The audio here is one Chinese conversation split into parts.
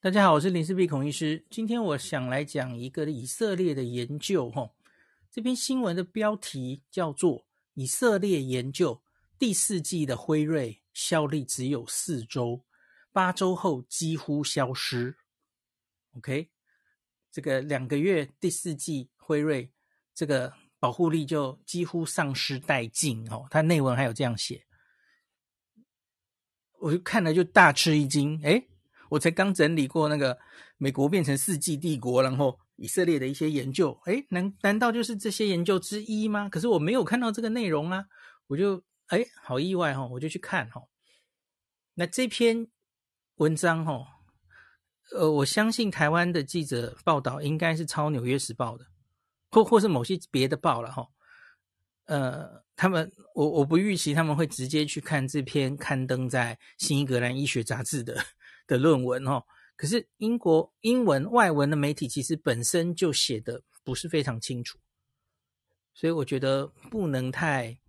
大家好，我是林氏璧孔医师。今天我想来讲一个以色列的研究。哈，这篇新闻的标题叫做《以色列研究第四季的辉瑞效力只有四周，八周后几乎消失》。OK，这个两个月第四季辉瑞这个保护力就几乎丧失殆尽。哦，它内文还有这样写，我就看了就大吃一惊。诶我才刚整理过那个美国变成世纪帝国，然后以色列的一些研究，诶，难难道就是这些研究之一吗？可是我没有看到这个内容啊，我就诶，好意外哈，我就去看哈。那这篇文章哈，呃，我相信台湾的记者报道应该是抄《纽约时报》的，或或是某些别的报了哈。呃，他们我我不预期他们会直接去看这篇刊登在《新英格兰医学杂志》的。的论文哦，可是英国英文外文的媒体其实本身就写的不是非常清楚，所以我觉得不能太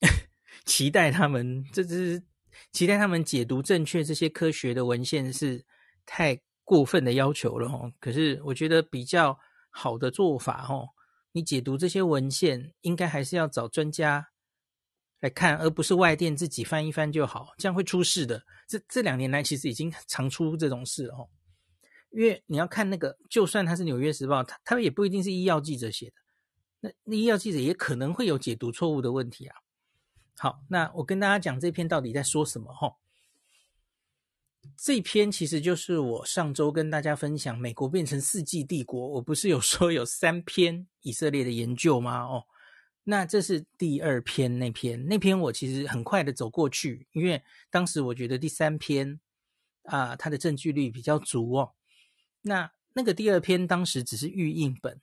期待他们，这是期待他们解读正确这些科学的文献是太过分的要求了哦。可是我觉得比较好的做法哦，你解读这些文献应该还是要找专家。来看，而不是外电自己翻一翻就好，这样会出事的。这这两年来，其实已经常出这种事哦。因为你要看那个，就算他是《纽约时报》，他他也不一定是医药记者写的，那那医药记者也可能会有解读错误的问题啊。好，那我跟大家讲这篇到底在说什么哈？这篇其实就是我上周跟大家分享，美国变成四季帝国，我不是有说有三篇以色列的研究吗？哦。那这是第二篇那篇，那篇我其实很快的走过去，因为当时我觉得第三篇啊，它的证据率比较足哦。那那个第二篇当时只是预印本，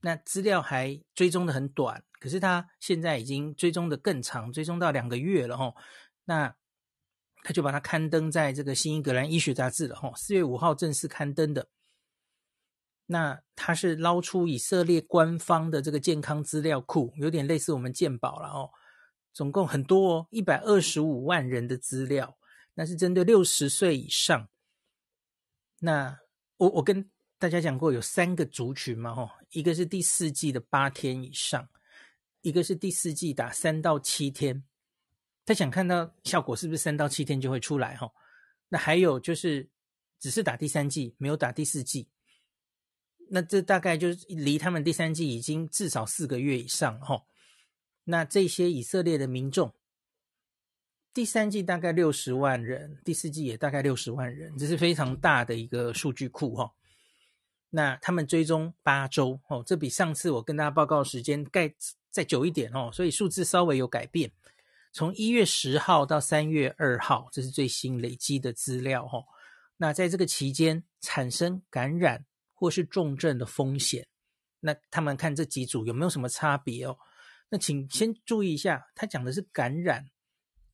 那资料还追踪的很短，可是它现在已经追踪的更长，追踪到两个月了哦。那他就把它刊登在这个《新英格兰医学杂志》了哦，四月五号正式刊登的。那他是捞出以色列官方的这个健康资料库，有点类似我们健保了哦。总共很多哦，一百二十五万人的资料，那是针对六十岁以上。那我我跟大家讲过，有三个族群嘛，吼，一个是第四季的八天以上，一个是第四季打三到七天。他想看到效果是不是三到七天就会出来，吼。那还有就是只是打第三季，没有打第四季。那这大概就是离他们第三季已经至少四个月以上哈。那这些以色列的民众，第三季大概六十万人，第四季也大概六十万人，这是非常大的一个数据库哈。那他们追踪八周哦，这比上次我跟大家报告时间盖再久一点哦，所以数字稍微有改变。从一月十号到三月二号，这是最新累积的资料哈。那在这个期间产生感染。或是重症的风险，那他们看这几组有没有什么差别哦？那请先注意一下，他讲的是感染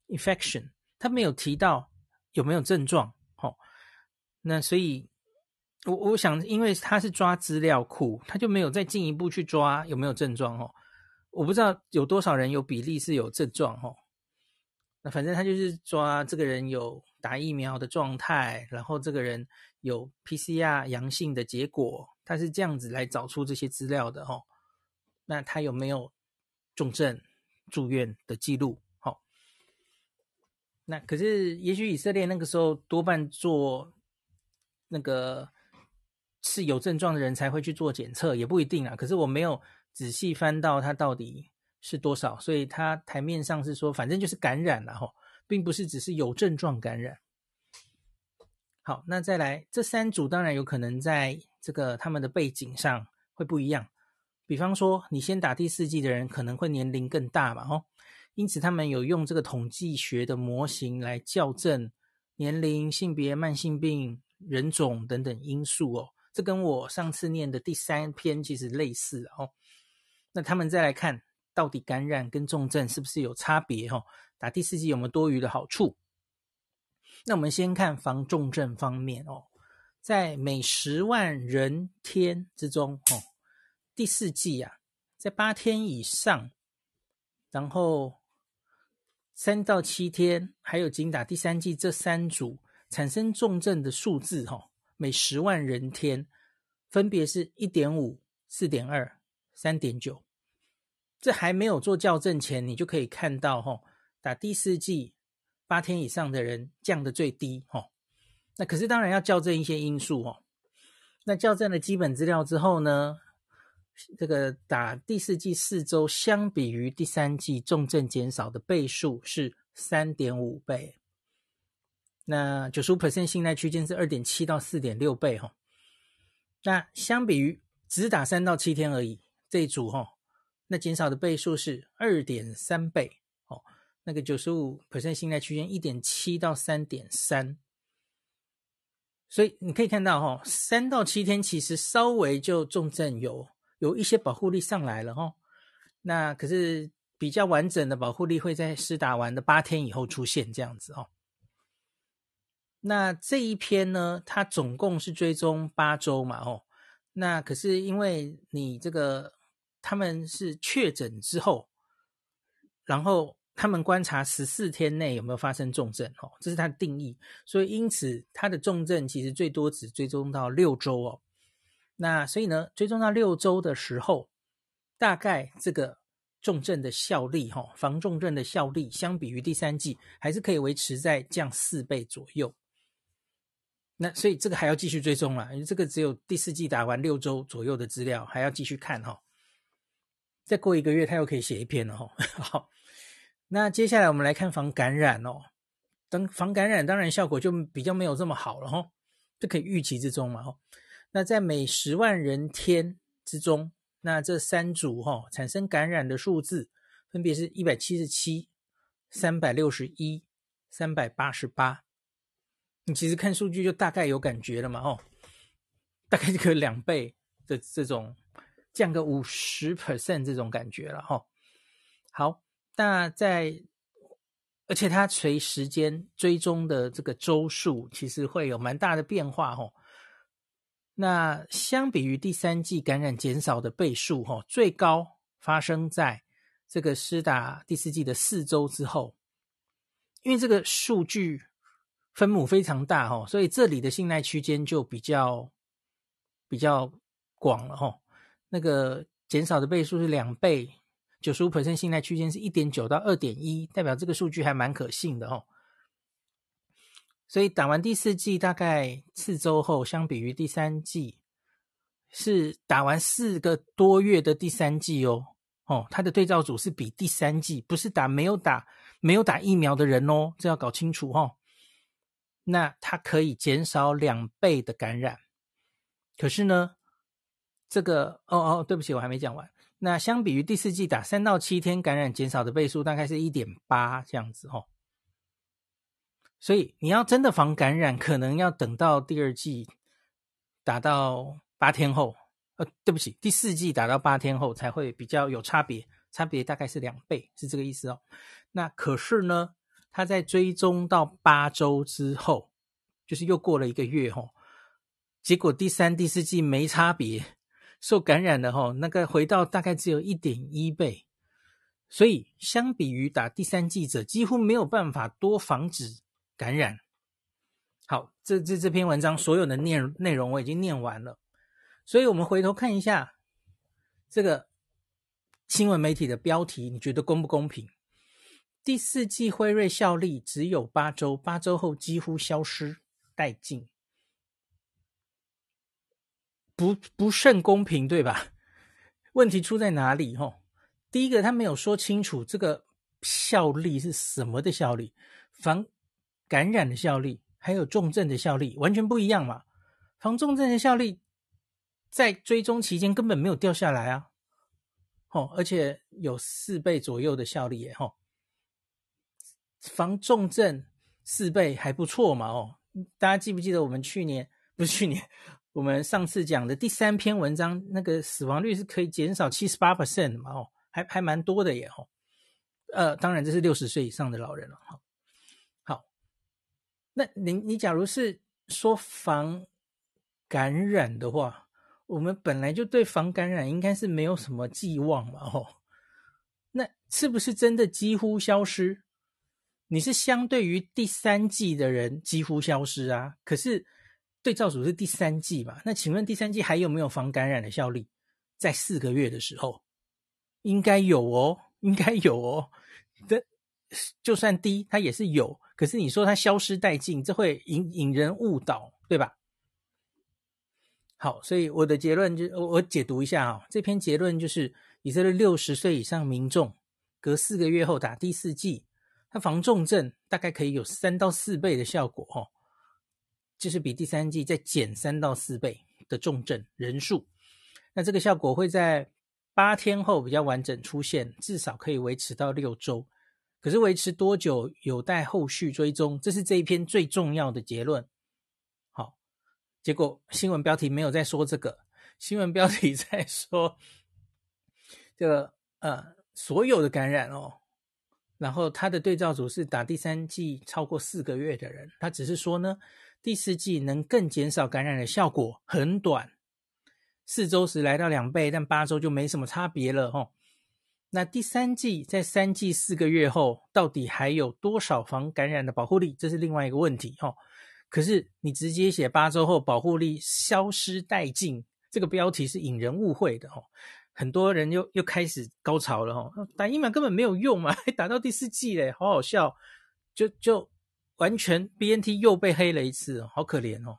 （infection），他没有提到有没有症状。哦，那所以，我我想，因为他是抓资料库，他就没有再进一步去抓有没有症状。哦，我不知道有多少人有比例是有症状。哦，那反正他就是抓这个人有打疫苗的状态，然后这个人。有 PCR 阳性的结果，他是这样子来找出这些资料的哦。那他有没有重症住院的记录？好，那可是也许以色列那个时候多半做那个是有症状的人才会去做检测，也不一定啊。可是我没有仔细翻到他到底是多少，所以他台面上是说，反正就是感染了哈，并不是只是有症状感染。好，那再来这三组当然有可能在这个他们的背景上会不一样，比方说你先打第四剂的人可能会年龄更大嘛，哦，因此他们有用这个统计学的模型来校正年龄、性别、慢性病、人种等等因素哦，这跟我上次念的第三篇其实类似哦。那他们再来看到底感染跟重症是不是有差别哦？打第四剂有没有多余的好处？那我们先看防重症方面哦，在每十万人天之中哦，第四剂啊，在八天以上，然后三到七天，还有仅打第三剂这三组产生重症的数字哈，每十万人天分别是一点五、四点二、三点九。这还没有做校正前，你就可以看到哈，打第四剂八天以上的人降的最低哈。那可是当然要校正一些因素哦。那校正了基本资料之后呢，这个打第四剂四周相比于第三剂重症减少的倍数是三点五倍。那九十五 percent 信赖区间是二点七到四点六倍哈，那相比于只打三到七天而已这一组哈，那减少的倍数是二点三倍哦。那个九十五 percent 信赖区间一点七到三点三，所以你可以看到哈，三到七天其实稍微就重症有有一些保护力上来了哈。那可是比较完整的保护力会在施打完的八天以后出现这样子哦。那这一篇呢，它总共是追踪八周嘛，哦，那可是因为你这个他们是确诊之后，然后他们观察十四天内有没有发生重症，哦，这是它的定义，所以因此它的重症其实最多只追踪到六周哦。那所以呢，追踪到六周的时候，大概这个重症的效力，哈，防重症的效力，相比于第三季，还是可以维持在降四倍左右。那所以这个还要继续追踪了，因为这个只有第四季打完六周左右的资料，还要继续看哈。再过一个月，他又可以写一篇了哈。好，那接下来我们来看防感染哦。等防感染，当然效果就比较没有这么好了哈。这可以预期之中嘛哈。那在每十万人天之中，那这三组哈产生感染的数字分别是一百七十七、三百六十一、三百八十八。你其实看数据就大概有感觉了嘛，哦，大概这个两倍的这种降个五十 percent 这种感觉了，哈。好，那在而且它随时间追踪的这个周数，其实会有蛮大的变化，哈。那相比于第三季感染减少的倍数，哈，最高发生在这个施打第四季的四周之后，因为这个数据。分母非常大哈，所以这里的信赖区间就比较比较广了哈。那个减少的倍数是两倍，九十五 percent 信赖区间是一点九到二点一，代表这个数据还蛮可信的哦。所以打完第四季大概四周后，相比于第三季是打完四个多月的第三季哦哦，它的对照组是比第三季，不是打没有打没有打疫苗的人哦，这要搞清楚哈。那它可以减少两倍的感染，可是呢，这个哦哦，对不起，我还没讲完。那相比于第四季打三到七天感染减少的倍数，大概是一点八这样子哦。所以你要真的防感染，可能要等到第二季打到八天后，呃，对不起，第四季打到八天后才会比较有差别，差别大概是两倍，是这个意思哦。那可是呢？他在追踪到八周之后，就是又过了一个月吼，结果第三、第四季没差别，受感染的吼，那个回到大概只有一点一倍，所以相比于打第三剂者，几乎没有办法多防止感染。好，这这这篇文章所有的内内容我已经念完了，所以我们回头看一下这个新闻媒体的标题，你觉得公不公平？第四季辉瑞效力只有八周，八周后几乎消失殆尽，不不甚公平，对吧？问题出在哪里？吼，第一个，他没有说清楚这个效力是什么的效力，防感染的效力，还有重症的效力，完全不一样嘛。防重症的效力在追踪期间根本没有掉下来啊，哦，而且有四倍左右的效力耶，吼。防重症四倍还不错嘛？哦，大家记不记得我们去年不是去年，我们上次讲的第三篇文章，那个死亡率是可以减少七十八 percent 的嘛？哦，还还蛮多的耶！哦，呃，当然这是六十岁以上的老人了。哈，好，那你你假如是说防感染的话，我们本来就对防感染应该是没有什么寄望嘛？哦，那是不是真的几乎消失？你是相对于第三季的人几乎消失啊，可是对照组是第三剂嘛？那请问第三剂还有没有防感染的效力？在四个月的时候，应该有哦，应该有哦。的就算低，它也是有。可是你说它消失殆尽，这会引引人误导，对吧？好，所以我的结论就我我解读一下啊、哦，这篇结论就是以色列六十岁以上民众隔四个月后打第四剂，它防重症大概可以有三到四倍的效果哦，就是比第三季再减三到四倍的重症人数。那这个效果会在八天后比较完整出现，至少可以维持到六周。可是维持多久有待后续追踪，这是这一篇最重要的结论。好，结果新闻标题没有在说这个，新闻标题在说这个呃所有的感染哦，然后他的对照组是打第三剂超过四个月的人，他只是说呢，第四季能更减少感染的效果很短。四周时来到两倍，但八周就没什么差别了哦。那第三季在三季四个月后，到底还有多少防感染的保护力？这是另外一个问题哦。可是你直接写八周后保护力消失殆尽，这个标题是引人误会的哦。很多人又又开始高潮了哦，打疫苗根本没有用嘛，还打到第四季嘞，好好笑，就就完全 BNT 又被黑了一次，好可怜哦。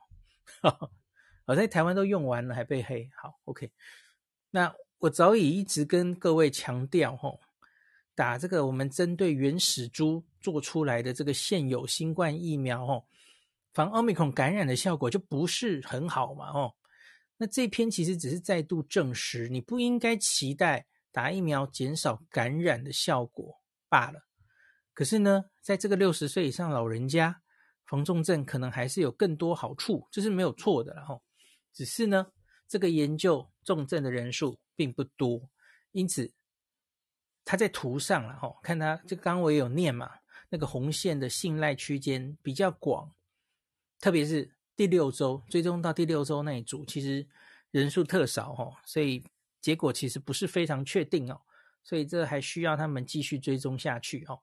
呵呵我在台湾都用完了，还被黑。好，OK。那我早已一直跟各位强调，吼，打这个我们针对原始株做出来的这个现有新冠疫苗，吼，防奥密克戎感染的效果就不是很好嘛，吼。那这篇其实只是再度证实，你不应该期待打疫苗减少感染的效果罢了。可是呢，在这个六十岁以上老人家防重症可能还是有更多好处，这是没有错的，然后。只是呢，这个研究重症的人数并不多，因此他在图上了哈，看他这刚刚我也有念嘛，那个红线的信赖区间比较广，特别是第六周追踪到第六周那一组，其实人数特少哈，所以结果其实不是非常确定哦，所以这还需要他们继续追踪下去哦。